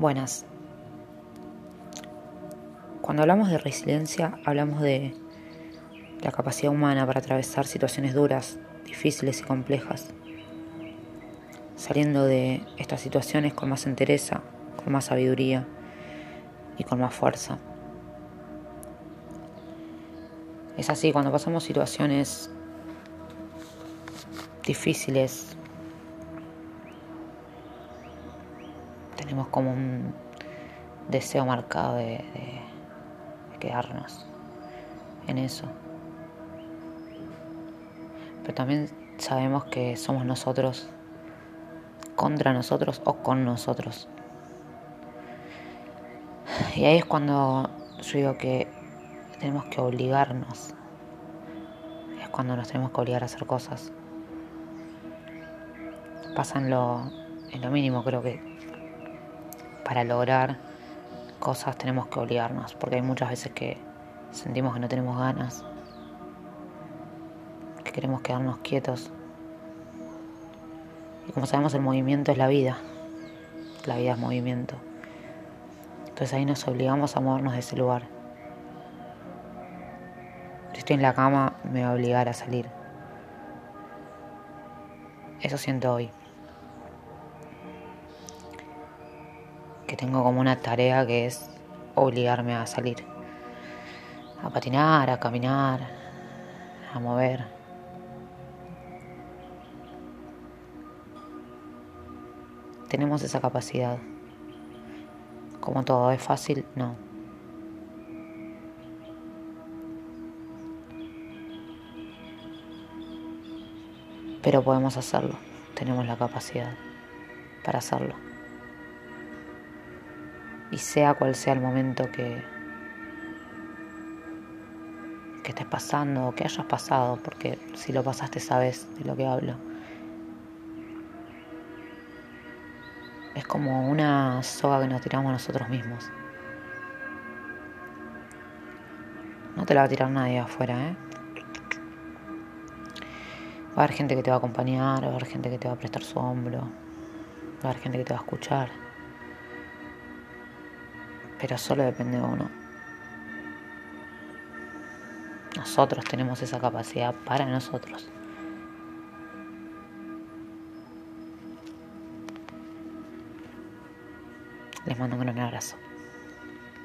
Buenas. Cuando hablamos de resiliencia, hablamos de la capacidad humana para atravesar situaciones duras, difíciles y complejas, saliendo de estas situaciones con más entereza, con más sabiduría y con más fuerza. Es así, cuando pasamos situaciones difíciles, tenemos como un deseo marcado de, quedarnos en eso. Pero también sabemos que somos nosotros contra nosotros o con nosotros. Y ahí es cuando yo digo que tenemos que obligarnos. Es cuando nos tenemos que obligar a hacer cosas. Pasa en lo, en lo mínimo, creo que para lograr cosas tenemos que obligarnos, porque hay muchas veces que sentimos que no tenemos ganas, que queremos quedarnos quietos. Y como sabemos, el movimiento es la vida, la vida es movimiento. Entonces ahí nos obligamos a movernos de ese lugar. Si estoy en la cama, me va a obligar a salir. Eso siento hoy. Que tengo como una tarea que es obligarme a salir, a patinar, a caminar, a mover. Tenemos esa capacidad. Como todo es fácil, no. Pero podemos hacerlo, tenemos la capacidad para hacerlo y sea cual sea el momento que, que estés pasando o que hayas pasado, porque si lo pasaste sabes de lo que hablo. Es como una soga que nos tiramos nosotros mismos. No te la va a tirar nadie afuera, ¿eh? Va a haber gente que te va a acompañar, va a haber gente que te va a prestar su hombro, va a haber gente que te va a escuchar pero solo depende de uno. Nosotros tenemos esa capacidad para nosotros. Les mando un gran abrazo.